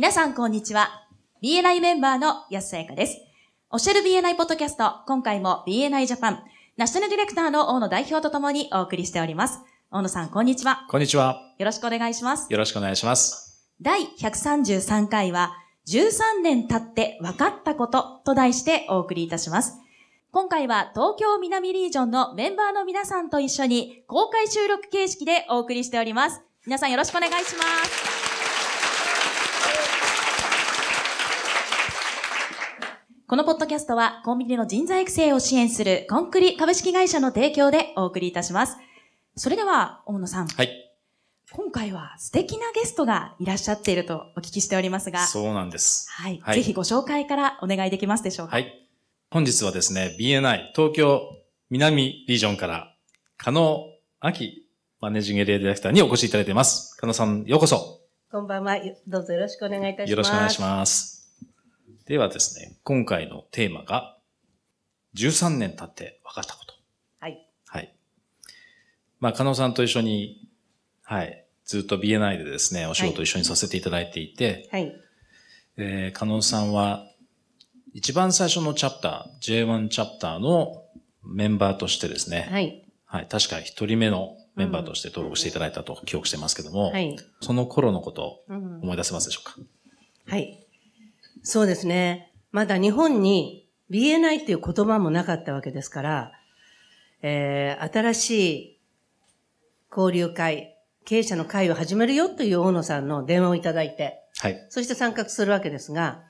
皆さん、こんにちは。BNI メンバーの安さやかです。オシェル BNI ポッドキャスト、今回も BNI ジャパン、ナショナルディレクターの大野代表とともにお送りしております。大野さん、こんにちは。こんにちは。よろしくお願いします。よろしくお願いします。第133回は、13年経って分かったことと題してお送りいたします。今回は東京南リージョンのメンバーの皆さんと一緒に公開収録形式でお送りしております。皆さんよろしくお願いします。このポッドキャストはコンビニの人材育成を支援するコンクリ株式会社の提供でお送りいたします。それでは、大野さん。はい。今回は素敵なゲストがいらっしゃっているとお聞きしておりますが。そうなんです。はい。はいぜひご紹介からお願いできますでしょうか？はい。本日はですね、BNI 東京南リージョンから、加納明マネージングエリアディレクターにお越しいただいています。加納さん、ようこそ。こんばんは。どうぞよろしくお願いいたします。よろしくお願いしす。ます。ではですね、今回のテーマが、13年経って分かったこと。はい。はい。まあ、加納さんと一緒に、はい、ずっと BNI でですね、お仕事を一緒にさせていただいていて、はい。えー、加納さんは、一番最初のチャプター、J1 チャプターのメンバーとしてですね、はい。はい。確か一人目のメンバーとして登録していただいたと記憶してますけども、はい。その頃のことをうん思い出せますでしょうか、はい。そうですね。まだ日本に BNI っていう言葉もなかったわけですから、えー、新しい交流会、経営者の会を始めるよという大野さんの電話をいただいて、はい。そして参画するわけですが、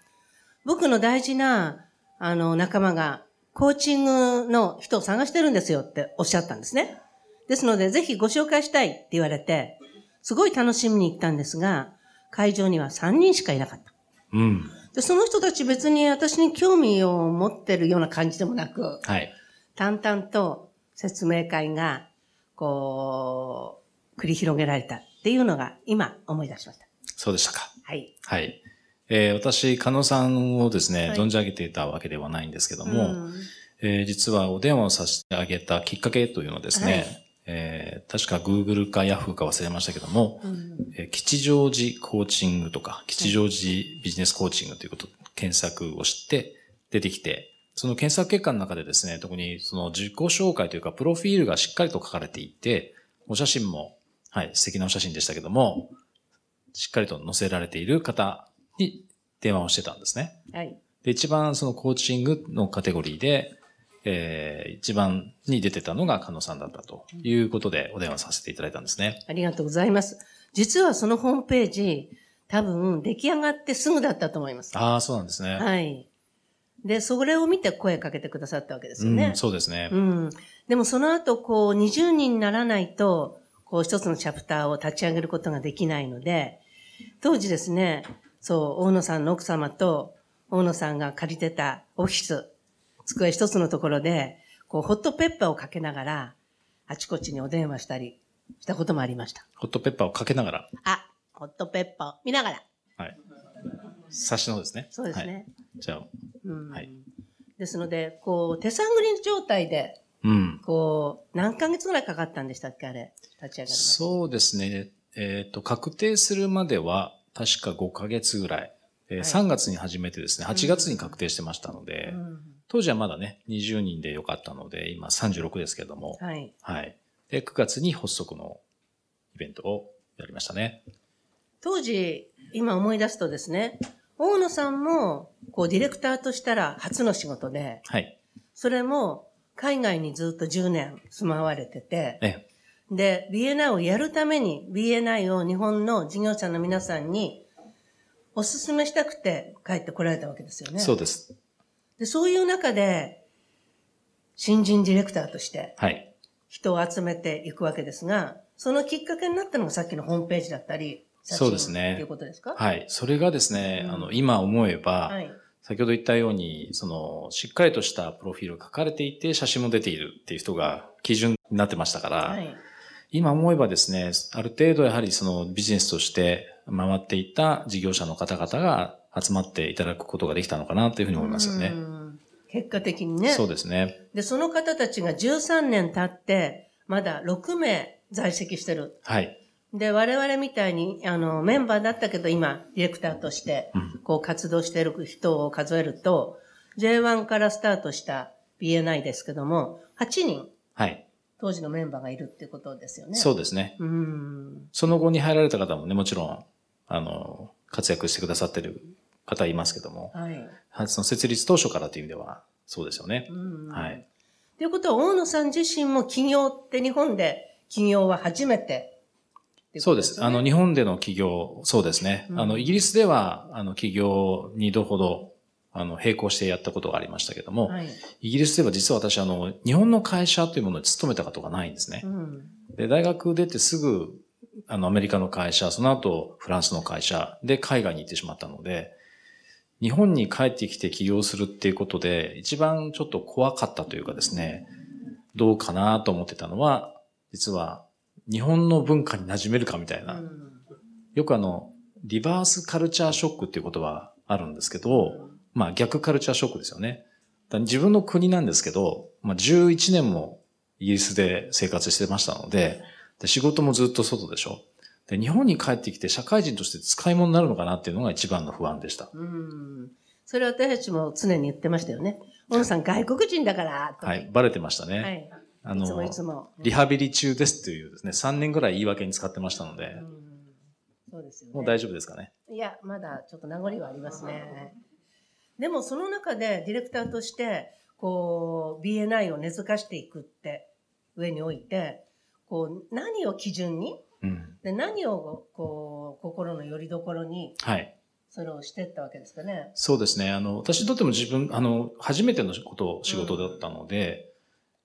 僕の大事な、あの、仲間が、コーチングの人を探してるんですよっておっしゃったんですね。ですので、ぜひご紹介したいって言われて、すごい楽しみに行ったんですが、会場には3人しかいなかった。うん。で、その人たち別に私に興味を持ってるような感じでもなく、はい。淡々と説明会が、こう、繰り広げられたっていうのが今思い出しました。そうでしたか。はい。はい。えー、私、加納さんをですね、はい存じ上げていたわけではないんですけども、うんえー実はお電話をさせてあげたきっかけというのはですね、はいえー確か Google か Yahoo か忘れましたけども、うんえー吉祥寺コーチングとか、吉祥寺ビジネスコーチングということ、検索をして出てきて、その検索結果の中でですね、特にその自己紹介というか、プロフィールがしっかりと書かれていて、お写真も、はい、素敵なお写真でしたけども、しっかりと載せられている方に電話をしてたんですね。はい。で、一番そのコーチングのカテゴリーで、えー、一番に出てたのが加納さんだったということでお電話させていただいたんですね。ありがとうございます。実はそのホームページ、多分出来上がってすぐだったと思います。ああ、そうなんですね。はい。で、それを見て声かけてくださったわけですよねうん、。そうですね。うん。でもその後、こう、20人にならないと、こう、一つのチャプターを立ち上げることができないので、当時ですね、そう、大野さんの奥様と、大野さんが借りてたオフィス、机一つのところで、こう、ホットペッパーをかけながら、あちこちにお電話したりしたこともありました。ホットペッパーをかけながら、あ、ホットペッパーを見ながら。はい。差しの方ですね。そうですね。はい。じゃあ、うんはいですので、こう、手探り状態で、うん。こう、何ヶ月ぐらいかかったんでしたっけあれ、立ち上がるそうですね。えっ、と、確定するまでは、確か5ヶ月ぐらい。えーはい3月に始めてですね、8月に確定してましたので。うん当時はまだね、20人でよかったので、今36ですけども、はい。はい。で、9月に発足のイベントをやりましたね。当時、今思い出すとですね、大野さんも、こう、ディレクターとしたら初の仕事で、はい。それも、海外にずっと10年住まわれてて、えで、BNI をやるために、BNI を日本の事業者の皆さんに、お勧めしたくて帰ってこられたわけですよね。そうです。で、そういう中で、新人ディレクターとしてはい。人を集めていくわけですが、そのきっかけになったのがさっきのホームページだったり、そうですねっていうことですか？はい。それがですね、うんあの、今思えば、はい。先ほど言ったように、その、しっかりとしたプロフィールが書かれていて、写真も出ているっていう人が基準になってましたから、はい。今思えばですね、ある程度やはりそのビジネスとして回っていった事業者の方々が集まっていただくことができたのかなというふうに思いますよね。うん結果的にね。そうですね。で、その方たちが13年経って、まだ6名在籍してる。はい。で、我々みたいに、あの、メンバーだったけど、今、ディレクターとして、こう、活動している人を数えると、J1 からスタートした BNI ですけども、8人、はい。当時のメンバーがいるってことですよね。そうですね。う。うん。その後に入られた方もね、もちろん、あの、活躍してくださってる方いますけども、はい。はいその設立当初からという意味では、そうですよねう。ん。はい。ということは、大野さん自身も起業って日本で起業は初めてっていことそうです。あの、日本での起業、そうですね。うんあの、イギリスでは、あの、起業2度ほど、あの、並行してやったことがありましたけども、はい。イギリスでは実は私、あの、日本の会社というものに勤めたことがないんですねう。ん。で、大学出てすぐ、あの、アメリカの会社、その後、フランスの会社で海外に行ってしまったので、日本に帰ってきて起業するっていうことで、一番ちょっと怖かったというかですね、どうかなと思ってたのは、実は、日本の文化に馴染めるかみたいな。よくあの、リバースカルチャーショックっていうことはあるんですけど、まあ逆カルチャーショックですよね。自分の国なんですけど、まあ11年もイギリスで生活してましたので、で仕事もずっと外でしょ。で、日本に帰ってきて社会人として使い物になるのかなっていうのが一番の不安でした。うん。それ私たちも常に言ってましたよね。大野さん外国人だから、はい。バレてましたね。はい。あいつもいの、つも。リハビリ中ですっていうですね、3年ぐらい言い訳に使ってましたのでう、んそうですよね。もう大丈夫ですかね？いや、まだちょっと名残はありますね。でもその中でディレクターとして、こう、BNI を根付かしていくって上において、こう、何を基準に、うん。で何をこう、心の拠り所に、はい。それをしていったわけですかね？そうですね。あの、私にとっても自分、あの、初めてのこと、仕事だったので、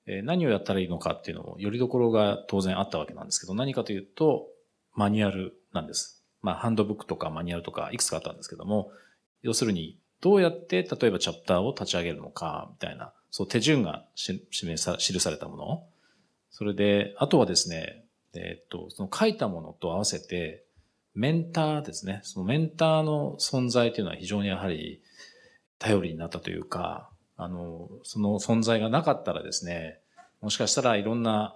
えー何をやったらいいのかっていうのも、よりどころが当然あったわけなんですけど、何かというと、マニュアルなんです。まあ、ハンドブックとかマニュアルとかいくつかあったんですけども、要するに、どうやって、例えばチャプターを立ち上げるのか、みたいな、そう、手順がし示さ、記されたもの。それで、あとはですね、えっと、その書いたものと合わせて、メンターですね。そのメンターの存在というのは非常にやはり頼りになったというか、あの、その存在がなかったらですね、もしかしたらいろんな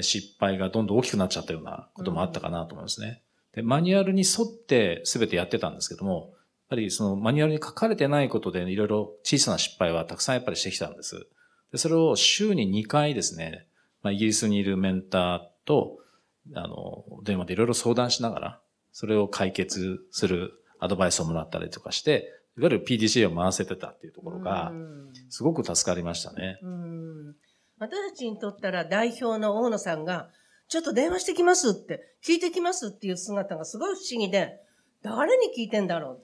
失敗がどんどん大きくなっちゃったようなこともあったかなと思いますね。で、マニュアルに沿って全てやってたんですけども、やっぱりそのマニュアルに書かれてないことでいろいろ小さな失敗はたくさんやっぱりしてきたんです。で、それを週に2回ですね、まあ、イギリスにいるメンターと、あの、電話でいろいろ相談しながら、それを解決するアドバイスをもらったりとかして、いわゆる PDCA を回せてたっていうところがう、んすごく助かりましたね。うん私たちにとったら代表の大野さんが、ちょっと電話してきますって、聞いてきますっていう姿がすごい不思議で、誰に聞いてんだろ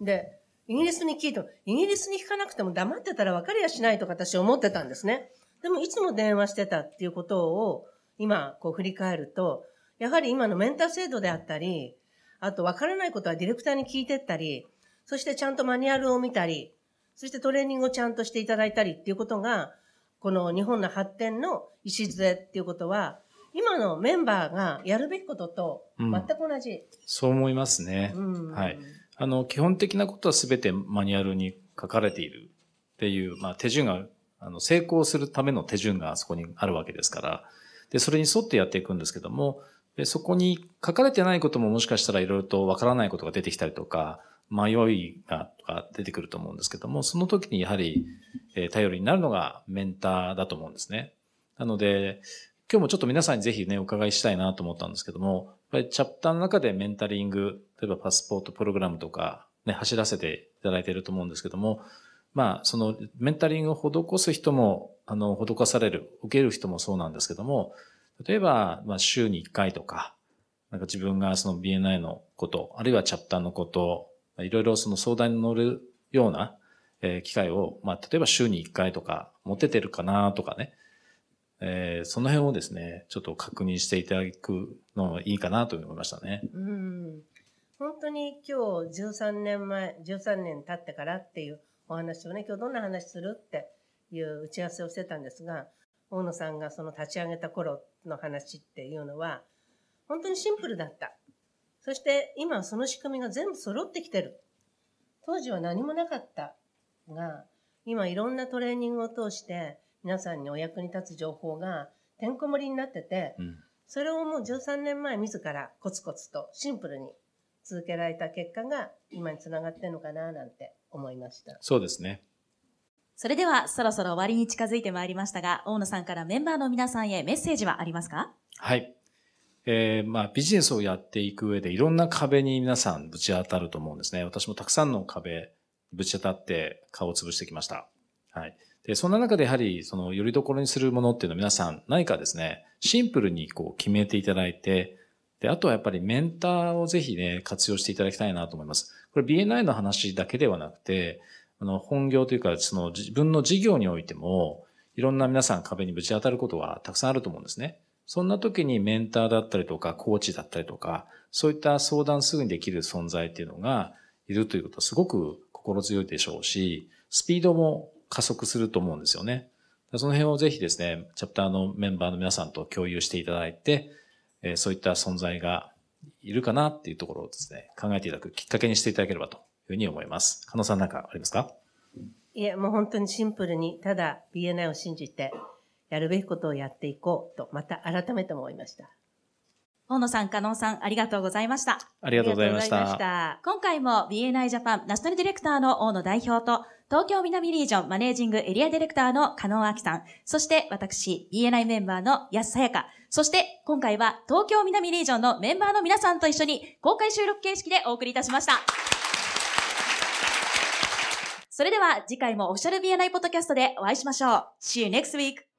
う？で、イギリスに聞いても、イギリスに聞かなくても黙ってたら分かりやしないとか私思ってたんですね。でもいつも電話してたっていうことを今こう振り返ると、やはり今のメンター制度であったり、あと分からないことはディレクターに聞いてったり、そしてちゃんとマニュアルを見たり、そしてトレーニングをちゃんとしていただいたりっていうことが、この日本の発展の礎っていうことは、今のメンバーがやるべきこととうん全く同じ。そう思いますね。うんはい。あの、基本的なことは全てマニュアルに書かれているっていう、まあ、手順が、あの、成功するための手順があそこにあるわけですから、で、それに沿ってやっていくんですけども、でそこに書かれてないことももしかしたらいろいろとわからないことが出てきたりとか、迷いが出てくると思うんですけども、その時にやはり、え頼りになるのがメンターだと思うんですね。なので、今日もちょっと皆さんにぜひね、お伺いしたいなと思ったんですけども、やっぱりチャプターの中でメンタリング、例えばパスポートプログラムとか、ね、走らせていただいていると思うんですけども、まあ、そのメンタリングを施す人も、あの、施される、受ける人もそうなんですけども、例えば、まあ、週に1回とか、なんか自分がその BNI のこと、あるいはチャプターのこと、いろいろその相談に乗るような、えー機会を、まあ、例えば週に1回とか持ててるかなとかね、えーその辺をですね、ちょっと確認していただくのがいいかなと思いましたね。うん本当に今日13年前、13年経ってからっていうお話をね、今日どんな話するっていう打ち合わせをしてたんですが、大野さんがその立ち上げた頃の話っていうのは、本当にシンプルだった。そして今はその仕組みが全部揃ってきてる。当時は何もなかったが、今いろんなトレーニングを通して皆さんにお役に立つ情報がてんこ盛りになってて、うん。それをもう13年前自らコツコツとシンプルに続けられた結果が今につながってるのかななんて思いました。そうですね。それではそろそろ終わりに近づいてまいりましたが、大野さんからメンバーの皆さんへメッセージはありますか？はい。えー、まあ、ビジネスをやっていく上でいろんな壁に皆さんぶち当たると思うんですね。私もたくさんの壁ぶち当たって顔を潰してきました。はい。で、そんな中でやはり、その、よりどころにするものっていうのを皆さん何かですね、シンプルにこう決めていただいて、で、あとはやっぱりメンターをぜひね、活用していただきたいなと思います。これ BNI の話だけではなくて、あの、本業というか、その自分の事業においても、いろんな皆さん壁にぶち当たることはたくさんあると思うんですね。そんな時にメンターだったりとか、コーチだったりとか、そういった相談すぐにできる存在っていうのがいるということはすごく心強いでしょうし、スピードも加速すると思うんですよね。その辺をぜひですね、チャプターのメンバーの皆さんと共有していただいて、えーそういった存在がいるかなっていうところをですね、考えていただくきっかけにしていただければというふうに思います。加納さんなんかありますか？いえ、もう本当にシンプルに、ただ BNI を信じて、やるべきことをやっていこうと、また改めて思いました。大野さん、加納さん、ありがとうございました。ありがとうございましありがとうございた。今回も BNI ジャパンナショナルディレクターの大野代表と、東京南リージョンマネージングエリアディレクターの加納明さん、そして私、BNI メンバーの安さやか、そして今回は東京南リージョンのメンバーの皆さんと一緒に公開収録形式でお送りいたしました。それでは次回もオフィシャル BNI ポッドキャストでお会いしましょう。See you next week!